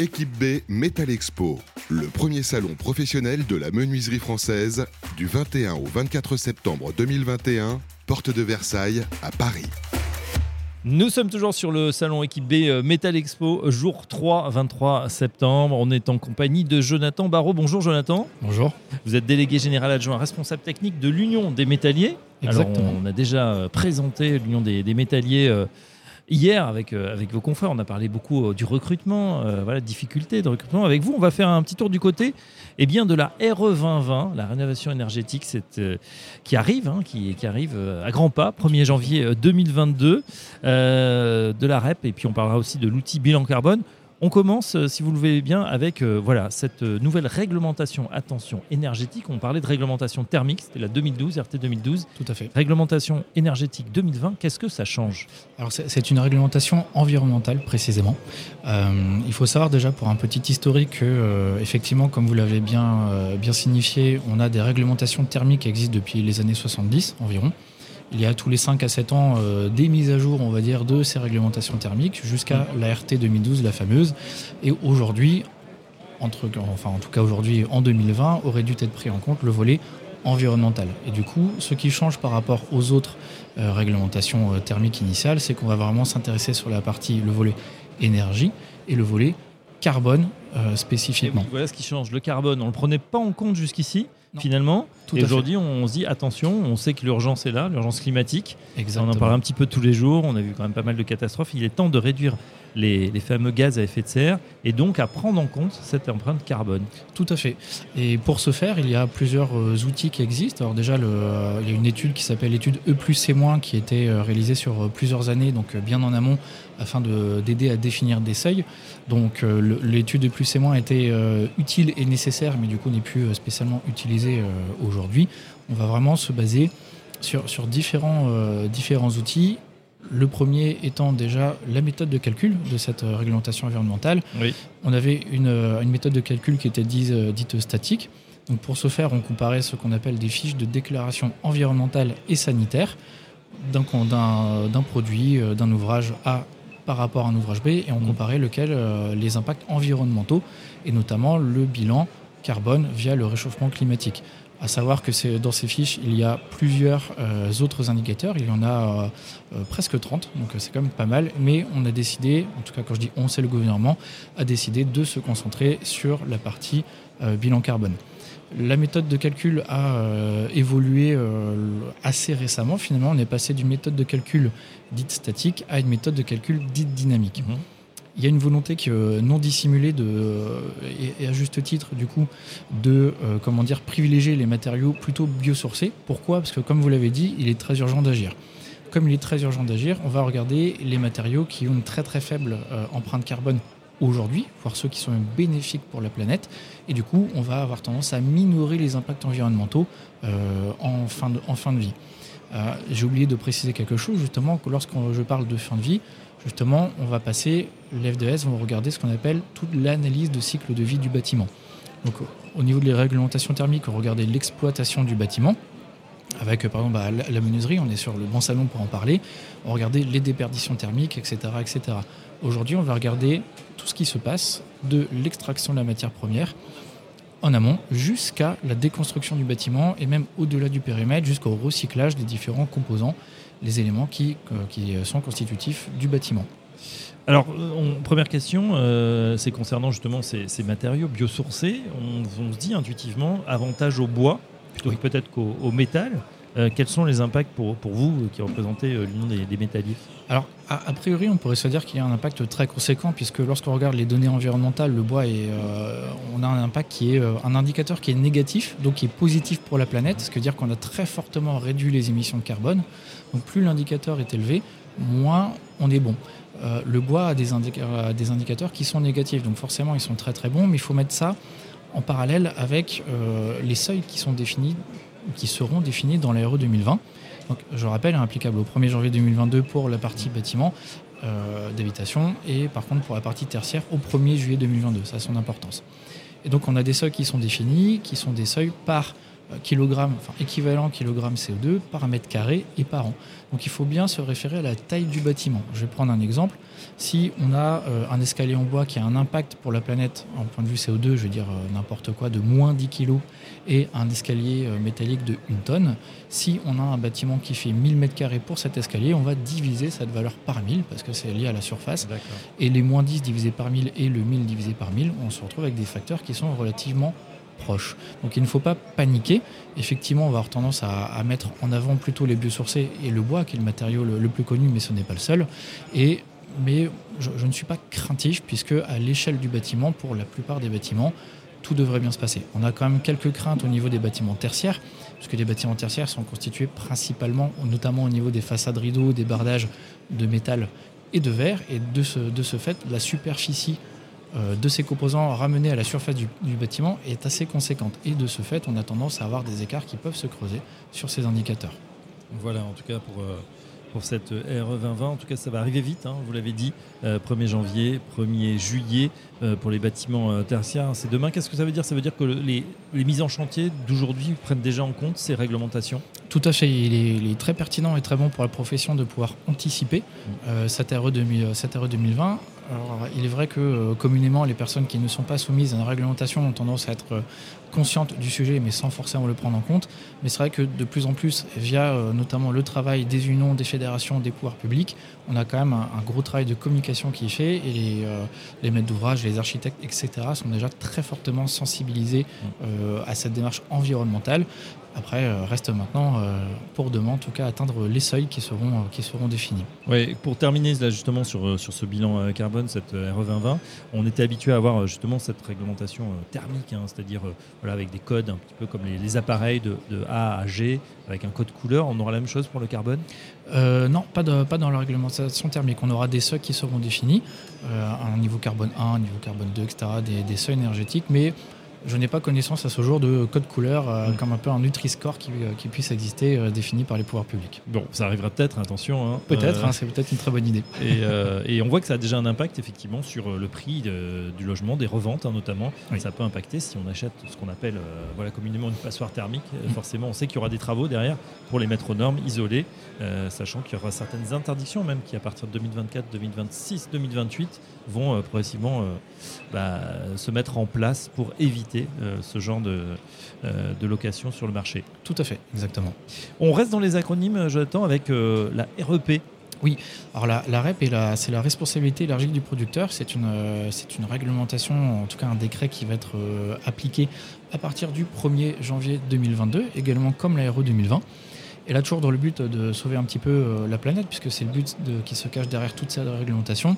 Équipe B Metal Expo, le premier salon professionnel de la menuiserie française du 21 au 24 septembre 2021, porte de Versailles à Paris. Nous sommes toujours sur le salon équipe B euh, Metal Expo, jour 3, 23 septembre. On est en compagnie de Jonathan Barraud. Bonjour Jonathan. Bonjour. Vous êtes délégué général adjoint responsable technique de l'Union des métalliers. Exactement. Alors, on a déjà euh, présenté l'Union des, des métalliers euh, hier avec, euh, avec vos confrères. On a parlé beaucoup euh, du recrutement, euh, voilà, difficultés de recrutement. Avec vous, on va faire un petit tour du côté eh bien, de la RE 2020, la rénovation énergétique qui arrive, hein, qui, qui arrive à grands pas, 1er janvier euh, 2022, euh, de la REP. Et puis on parlera aussi de l'outil bilan carbone. On commence, euh, si vous le voulez bien, avec euh, voilà, cette euh, nouvelle réglementation, attention, énergétique. On parlait de réglementation thermique, c'était la 2012, RT 2012. Tout à fait. Réglementation énergétique 2020, qu'est-ce que ça change? Alors c'est une réglementation environnementale précisément. Euh, il faut savoir déjà pour un petit historique que euh, effectivement, comme vous l'avez bien, bien signifié, on a des réglementations thermiques qui existent depuis les années 70 environ. Il y a tous les 5 à 7 ans euh, des mises à jour, on va dire, de ces réglementations thermiques jusqu'à la RT 2012, la fameuse. Et aujourd'hui, entre, enfin en tout cas aujourd'hui en 2020, aurait dû être pris en compte le volet environnemental. Et du coup, ce qui change par rapport aux autres euh, réglementations euh, thermiques initiales, c'est qu'on va vraiment s'intéresser sur la partie, le volet énergie et le volet carbone spécifiquement. Et Voilà ce qui change. Le carbone, on ne le prenait pas en compte jusqu'ici, Non. finalement. Tout et aujourd'hui, on se dit attention, on sait que l'urgence est là, l'urgence climatique. On en parle un petit peu tous les jours. On a vu quand même pas mal de catastrophes. Il est temps de réduire les, fameux gaz à effet de serre et donc à prendre en compte cette empreinte carbone. Tout à fait. Et pour ce faire, il y a plusieurs euh, outils qui existent. Alors déjà, euh, il y a une étude qui s'appelle l'étude E plus C- qui a été euh, réalisée sur plusieurs années, donc bien en amont, afin de- d'aider à définir des seuils. Donc l'étude E plus C- était euh, utile et nécessaire, mais du coup n'est plus spécialement utilisée aujourd'hui. On va vraiment se baser sur, sur différents, différents outils. Le premier étant déjà la méthode de calcul de cette euh, réglementation environnementale. Oui. On avait une, euh, une méthode de calcul qui était dite, euh, dite statique. Donc pour ce faire, on comparait ce qu'on appelle des fiches de déclaration environnementale et sanitaire d'un produit, d'un ouvrage A par rapport à un ouvrage B, et on Mhm. comparait lequel euh, les impacts environnementaux, et notamment le bilan carbone via le réchauffement climatique. À savoir que dans ces fiches, il y a plusieurs euh, autres indicateurs, il y en a euh, euh, presque 30, donc c'est quand même pas mal, mais on a décidé, en tout cas quand je dis on, c'est le gouvernement, a décidé de se concentrer sur la partie bilan carbone. La méthode de calcul a évolué assez récemment. Finalement, on est passé d'une méthode de calcul dite statique à une méthode de calcul dite dynamique. Mhm. Il y a une volonté que, euh, non dissimulée de, euh, et, à juste titre du coup de euh, comment dire privilégier les matériaux plutôt biosourcés. Pourquoi? Parce que comme vous l'avez dit, il est très urgent d'agir. Comme il est très urgent d'agir, on va regarder les matériaux qui ont une très très faible empreinte carbone aujourd'hui, voire ceux qui sont même bénéfiques pour la planète. Et du coup, on va avoir tendance à minorer les impacts environnementaux en, fin de, en fin de vie. J'ai oublié de préciser quelque chose, justement, que lorsque je parle de fin de vie, justement, on va passer, l'FDS vont regarder ce qu'on appelle toute l'analyse de cycle de vie du bâtiment. Donc, au niveau des réglementations thermiques, on va regarder l'exploitation du bâtiment. Avec, euh, par exemple, bah, la, menuiserie, on est sur le bon salon pour en parler. On va regarder les déperditions thermiques, etc. etc. Aujourd'hui, on va regarder tout ce qui se passe de l'extraction de la matière première en amont jusqu'à la déconstruction du bâtiment et même au-delà du périmètre jusqu'au recyclage des différents composants, les éléments qui, euh, qui sont constitutifs du bâtiment. Alors, euh, on- première question, euh, c'est concernant justement ces, ces matériaux biosourcés. On, on se dit intuitivement avantage au bois plutôt Oui. que peut-être qu'au au métal. Euh, quels sont les impacts pour, vous euh, qui représentez euh, l'Union des, des métalliers Alors, a, priori, on pourrait se dire qu'il y a un impact très conséquent, puisque lorsqu'on regarde les données environnementales, le bois, est, on a un impact qui est un indicateur qui est négatif, donc qui est positif pour la planète, ce qui veut dire qu'on a très fortement réduit les émissions de carbone. Donc, plus l'indicateur est élevé, moins on est bon. Le bois a des, indicateurs qui sont négatifs, donc forcément, ils sont très très bons, mais il faut mettre ça en parallèle avec les seuils qui sont définis, qui seront définis dans l'ARE 2020. Donc, je rappelle, applicable au 1er janvier 2022 pour la partie bâtiment euh, d'habitation et par contre pour la partie tertiaire au 1er juillet 2022. Ça a son importance. Et donc on a des seuils qui sont définis, qui sont des seuils par kilogramme, enfin équivalent kilogramme CO2 par mètre carré et par an. Donc il faut bien se référer à la taille du bâtiment. Je vais prendre un exemple. Si on a euh, un escalier en bois qui a un impact pour la planète en point de vue CO2, je veux dire euh, n'importe quoi, de moins 10 kg et un escalier euh, métallique de 1 tonne, si on a un bâtiment qui fait 1000 m2 pour cet escalier, on va diviser cette valeur par 1000 parce que c'est lié à la surface. Et les moins 10 divisé par 1000 et le 1000 divisé par 1000, on se retrouve avec des facteurs qui sont relativement proches. Donc il ne faut pas paniquer. Effectivement, on va avoir tendance à, mettre en avant plutôt les biosourcés et le bois, qui est le matériau le, plus connu, mais ce n'est pas le seul. Et mais je, ne suis pas craintif puisque à l'échelle du bâtiment, pour la plupart des bâtiments, tout devrait bien se passer. On a quand même quelques craintes au niveau des bâtiments tertiaires, puisque les bâtiments tertiaires sont constitués principalement, notamment au niveau des façades rideaux, des bardages de métal et de verre, et de ce, fait, la superficie de ces composants ramenés à la surface du, bâtiment est assez conséquente. Et de ce fait, on a tendance à avoir des écarts qui peuvent se creuser sur ces indicateurs. Voilà, en tout cas pour... Euh, pour cette RE 2020. En tout cas, ça va arriver vite, hein, vous l'avez dit. 1er euh, janvier, 1er juillet euh, pour les bâtiments euh, tertiaires. C'est demain. Qu'est-ce que ça veut dire? Ça veut dire que les, mises en chantier d'aujourd'hui prennent déjà en compte ces réglementations? Tout à fait. Il est, très pertinent et très bon pour la profession de pouvoir anticiper mmh. cette, RE 2020 alors, il est vrai que euh, communément, les personnes qui ne sont pas soumises à une réglementation ont tendance à être euh, conscientes du sujet, mais sans forcément le prendre en compte. Mais c'est vrai que de plus en plus, via euh, notamment le travail des unions, des fédérations, des pouvoirs publics, on a quand même un, gros travail de communication qui est fait et les, les maîtres d'ouvrage, les architectes, etc., sont déjà très fortement sensibilisés mmh. à cette démarche environnementale. Après, euh, reste maintenant euh, pour demain, en tout cas, atteindre les seuils qui seront, euh, qui seront définis. Oui, pour terminer là, justement sur, sur ce bilan carbone, cette RE 2020, on était habitué à avoir justement cette réglementation thermique, hein, c'est-à-dire avec des codes un petit peu comme les, appareils de, A à G, avec un code couleur. On aura la même chose pour le carbone? Non, pas, dans la réglementation thermique. On aura des seuils qui seront définis, un niveau carbone 1, un niveau carbone 2, etc., des, des seuils énergétiques, mais je n'ai pas connaissance à ce jour de code couleur euh, mm. comme un peu un Nutri-Score qui, euh, qui, puisse exister euh, défini par les pouvoirs publics. Bon, ça arrivera peut-être, attention. Hein. Peut-être, hein, c'est peut-être une très bonne idée. Et, on voit que ça a déjà un impact effectivement sur le prix du logement, des reventes hein, notamment. Ça peut impacter si on achète ce qu'on appelle voilà, communément une passoire thermique. Mm. Forcément, on sait qu'il y aura des travaux derrière pour les mettre aux normes, isolés, sachant qu'il y aura certaines interdictions même qui à partir de 2024, 2026, 2028 vont progressivement bah, se mettre en place pour éviter ce genre de, euh, de location sur le marché. Tout à fait, exactement. On reste dans les acronymes, Jonathan, avec euh, la REP. Oui, alors la, la REP, c'est la responsabilité élargie du producteur. C'est une, euh, réglementation, en tout cas un décret qui va être appliqué à partir du 1er janvier 2022, également comme la RE 2020. Et là, toujours dans le but de sauver un petit peu la planète, puisque c'est le but de, qui se cache derrière toute cette réglementation,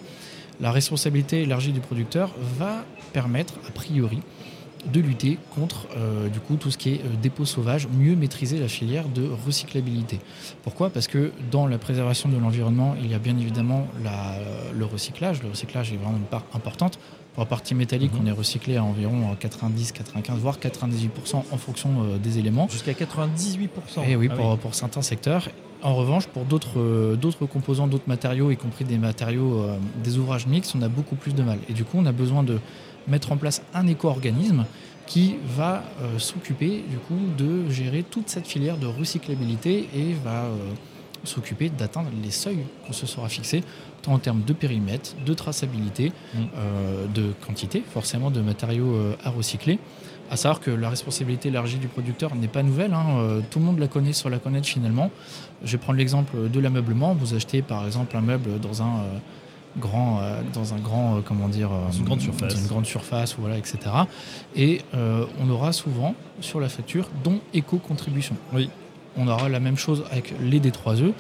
la responsabilité élargie du producteur va permettre, a priori, de lutter contre euh, du coup tout ce qui est euh, dépôt sauvage, mieux maîtriser la filière de recyclabilité. Pourquoi? Parce que dans la préservation de l'environnement, il y a bien évidemment le recyclage. Le recyclage est vraiment une part importante. Pour la partie métallique, mhm. on est recyclé à environ 90, 95, voire 98% en fonction euh, des éléments. Jusqu'à 98% Et eh oui, ah pour, certains secteurs. En revanche, pour d'autres composants, d'autres matériaux, y compris des matériaux, des ouvrages mixtes, on a beaucoup plus de mal. Et du coup, on a besoin de mettre en place un éco-organisme qui va euh, s'occuper du coup de gérer toute cette filière de recyclabilité et va euh, s'occuper d'atteindre les seuils qu'on se sera fixés, tant en termes de périmètre, de traçabilité, mm. euh, de quantité, forcément de matériaux à recycler. À savoir que la responsabilité élargie du producteur n'est pas nouvelle, hein, tout le monde la connaît sur la connaître finalement. Je vais prendre l'exemple de l'ameublement. Vous achetez par exemple un meuble dans un grand, euh, dans un grand, euh, comment dire, une grande surface, une grande surface, voilà, etc. Et euh, on aura souvent sur la facture dont éco-contribution. Oui. On aura la même chose avec les D3E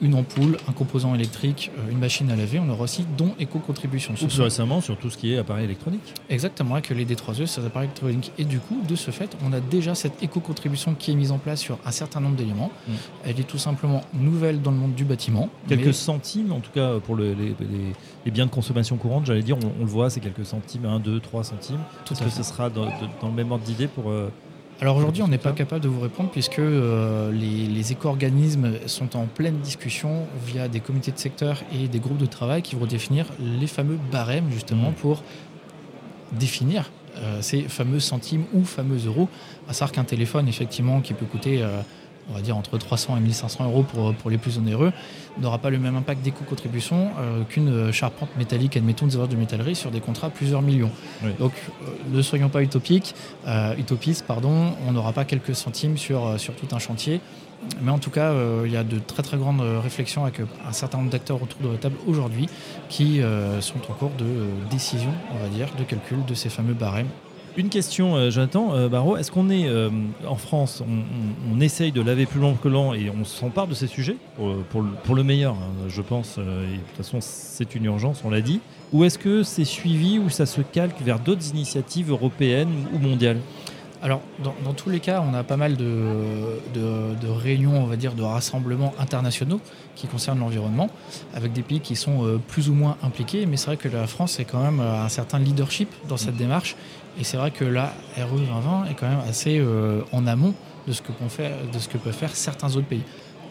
une ampoule, un composant électrique, euh, une machine à laver. On aura aussi dons éco-contribution. Ou plus récemment sur tout ce qui est appareil électronique. Exactement, avec les D3E, ces appareils électroniques. Et du coup, de ce fait, on a déjà cette éco-contribution qui est mise en place sur un certain nombre d'éléments. Mm. Elle est tout simplement nouvelle dans le monde du bâtiment. Quelques centimes, en tout cas pour les, biens de consommation courante, j'allais dire, on, le voit, c'est quelques centimes, 1, 2, 3 centimes. Tout Est-ce que ce sera dans, le même ordre d'idée pour... Euh, alors aujourd'hui, on n'est pas capable de vous répondre puisque euh, les, éco-organismes sont en pleine discussion via des comités de secteur et des groupes de travail qui vont définir les fameux barèmes justement mmh. pour définir ces fameux centimes ou fameux euros. À savoir qu'un téléphone, effectivement, qui peut coûter on va dire entre 300 et 1500 euros pour, pour les plus onéreux, n'aura pas le même impact des coûts-contributions euh, qu'une charpente métallique, admettons des heures de métallerie, sur des contrats plusieurs millions. Donc euh, ne soyons pas utopiques, euh, utopistes, pardon, on n'aura pas quelques centimes sur, sur tout un chantier. Mais en tout cas, il y a de très très grandes réflexions avec un certain nombre d'acteurs autour de la table aujourd'hui qui sont en cours de décision, on va dire, de calcul de ces fameux barèmes une question, euh, Jonathan euh, Barreau. Est-ce qu'on est, euh, en France, on, essaye de laver plus long que lent et on s'empare de ces sujets pour, le, meilleur, hein, je pense. et de toute façon, c'est une urgence, on l'a dit. Ou est-ce que c'est suivi ou ça se calque vers d'autres initiatives européennes ou mondiales? Alors, dans, tous les cas, on a pas mal de, réunions, on va dire, de rassemblements internationaux qui concernent l'environnement, avec des pays qui sont euh, plus ou moins impliqués. Mais c'est vrai que la France est quand même un certain leadership dans cette démarche. Et c'est vrai que la RE 2020 est quand même assez euh, en amont de ce, que de ce que peuvent faire certains autres pays.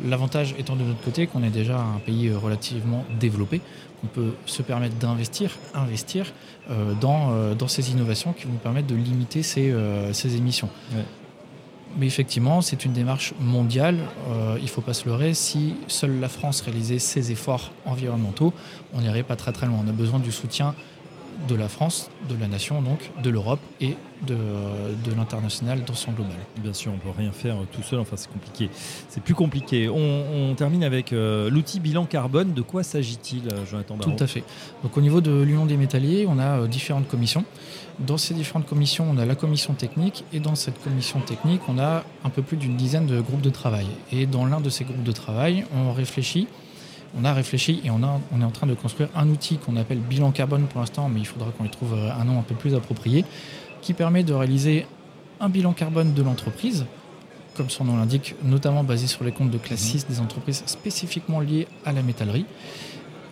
L'avantage étant de notre côté qu'on est déjà un pays euh, relativement développé, qu'on peut se permettre d'investir, investir euh, dans, euh, dans ces innovations qui vont permettre de limiter ces, ces émissions. Mais effectivement, c'est une démarche mondiale. il ne faut pas se leurrer. Si seule la France réalisait ses efforts environnementaux, on n'irait pas très très loin. On a besoin du soutien de la France, de la nation, donc de l'Europe et de, de l'international dans son global. Bien sûr, on ne peut rien faire tout seul, enfin c'est compliqué. C'est plus compliqué. On, termine avec euh, l'outil bilan carbone. De quoi s'agit-il, euh, Jonathan Barraud Tout à fait. Donc au niveau de l'Union des métalliers, on a euh, différentes commissions. Dans ces différentes commissions, on a la commission technique et dans cette commission technique, on a un peu plus d'une dizaine de groupes de travail. Et dans l'un de ces groupes de travail, on réfléchit on a réfléchi et on, est en train de construire un outil qu'on appelle bilan carbone pour l'instant, mais il faudra qu'on y trouve euh, un nom un peu plus approprié, qui permet de réaliser un bilan carbone de l'entreprise, comme son nom l'indique, notamment basé sur les comptes de classe 6 des entreprises spécifiquement liées à la métallerie.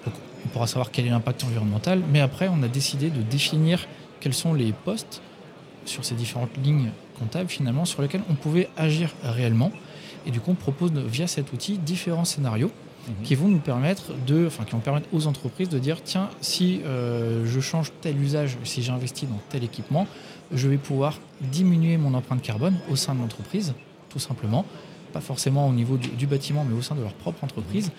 on pourra savoir quel est l'impact environnemental, mais après, on a décidé de définir quels sont les postes sur ces différentes lignes comptables finalement sur lesquels on pouvait agir réellement. Et du coup, on propose via cet outil différents scénarios Mhm. qui vont nous permettre de, enfin, qui vont permettre aux entreprises de dire tiens, si euh, je change tel usage, si j'investis dans tel équipement, je vais pouvoir diminuer mon empreinte carbone au sein de l'entreprise, tout simplement, pas forcément au niveau du, bâtiment, mais au sein de leur propre entreprise, mhm.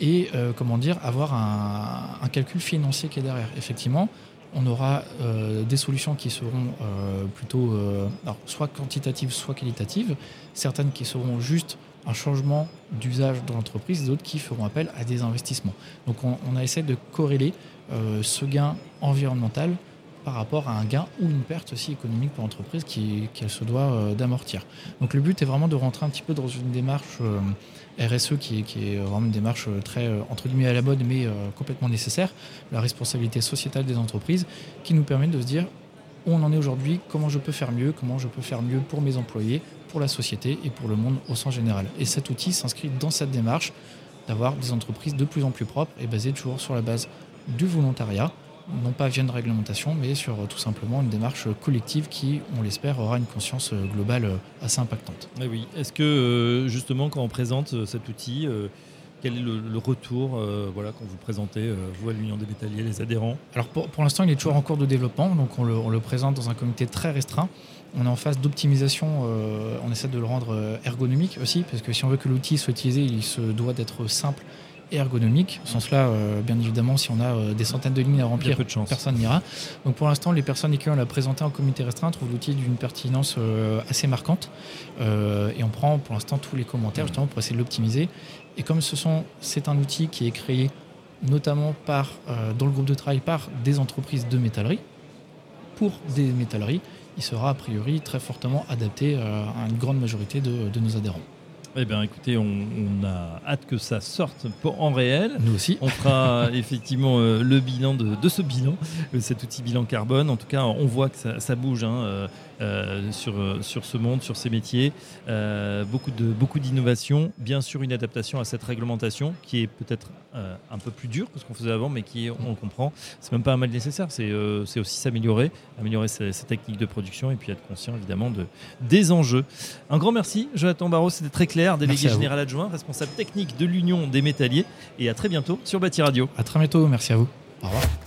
et euh, comment dire, avoir un, calcul financier qui est derrière. Effectivement, on aura euh, des solutions qui seront plutôt soit quantitatives, soit qualitatives, certaines qui seront juste un changement d'usage dans l'entreprise, d'autres qui feront appel à des investissements. Donc on, a essayé de corréler euh, ce gain environnemental par rapport à un gain ou une perte aussi économique pour l'entreprise qu'elle se doit euh, d'amortir. Donc le but est vraiment de rentrer un petit peu dans une démarche euh, RSE qui est, qui est, vraiment une démarche très entre guillemets à la mode mais complètement nécessaire, la responsabilité sociétale des entreprises qui nous permet de se dire où on en est aujourd'hui, comment je peux faire mieux, comment je peux faire mieux pour mes employés, pour la société et pour le monde au sens général. Et cet outil s'inscrit dans cette démarche d'avoir des entreprises de plus en plus propres et basées toujours sur la base du volontariat, non pas via une réglementation, mais sur euh, tout simplement une démarche collective qui, on l'espère, aura une conscience euh, globale euh, assez impactante. Eh oui. Est-ce que justement, quand on présente cet outil, quel est le, retour voilà, quand vous présentez, vous, à l'Union des métalliers, les adhérents? Alors pour, pour l'instant, il est toujours en cours de développement, donc on le, on le présente dans un comité très restreint on est en phase d'optimisation, euh, on essaie de le rendre ergonomique aussi, parce que si on veut que l'outil soit utilisé, il se doit d'être simple et ergonomique. Au sens là, euh, bien évidemment, si on a des centaines de lignes à remplir, personne n'ira. Donc pour l'instant, les personnes qui ont l'a présenté en comité restreint trouvent l'outil d'une pertinence assez marquante. et on prend pour l'instant tous les commentaires justement pour essayer de l'optimiser. Et comme ce sont, c'est un outil qui est créé notamment par, dans le groupe de travail par des entreprises de métallerie, pour des métalleries, il sera a priori très fortement adapté euh, à une grande majorité de, nos adhérents. Eh bien, écoutez, on, a hâte que ça sorte en réel. Nous aussi. On fera effectivement euh, le bilan de, ce bilan, euh, cet outil bilan carbone. En tout cas, on voit que ça, bouge. Hein, euh, sur, euh, sur ce monde, sur ces métiers. Euh, beaucoup de beaucoup d'innovation, bien sûr une adaptation à cette réglementation qui est peut-être un peu plus dure que ce qu'on faisait avant, mais qui, on le comprend, c'est même pas un mal nécessaire, c'est aussi s'améliorer, améliorer ses, techniques de production et puis être conscient évidemment de, des enjeux. Un grand merci, Jonathan Barraud, c'était très clair, délégué général adjoint, responsable technique de l'Union des métalliers, et à très bientôt sur Bâti Radio. À très bientôt, merci à vous. Au revoir.